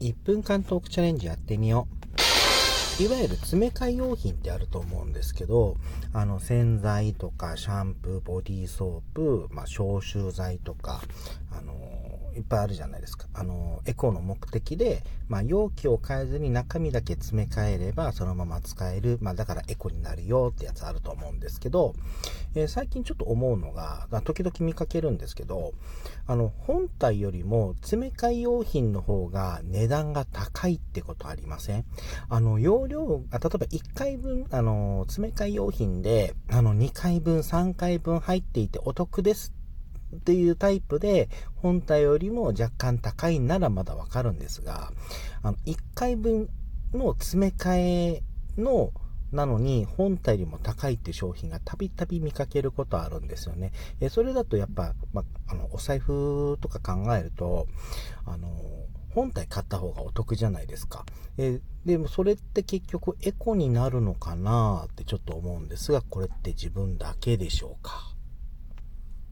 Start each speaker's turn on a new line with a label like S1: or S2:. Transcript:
S1: 1分間トークチャレンジやってみよう。いわゆる詰め替え用品ってあると思うんですけど、あの洗剤とかシャンプー、ボディーソープ、まあ、消臭剤とか、あのいっぱいあるじゃないですか。あの、エコーの目的で、まあ、容器を変えずに中身だけ詰め替えれば、そのまま使える。まあ、だからエコになるよってやつあると思うんですけど、えー、最近ちょっと思うのが、時々見かけるんですけど、あの、本体よりも詰め替え用品の方が値段が高いってことありません？あの、容量、あ例えば1回分、あの、詰め替え用品で、あの、2回分、3回分入っていてお得ですってっていうタイプで、本体よりも若干高いならまだわかるんですが、あの、1回分の詰め替えの、なのに、本体よりも高いって商品がたびたび見かけることあるんですよね。えそれだとやっぱ、まあの、お財布とか考えると、あの、本体買った方がお得じゃないですか。えでもそれって結局エコになるのかなってちょっと思うんですが、これって自分だけでしょうか？